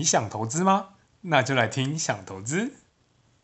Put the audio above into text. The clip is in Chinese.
你想投资吗？那就来听想投资。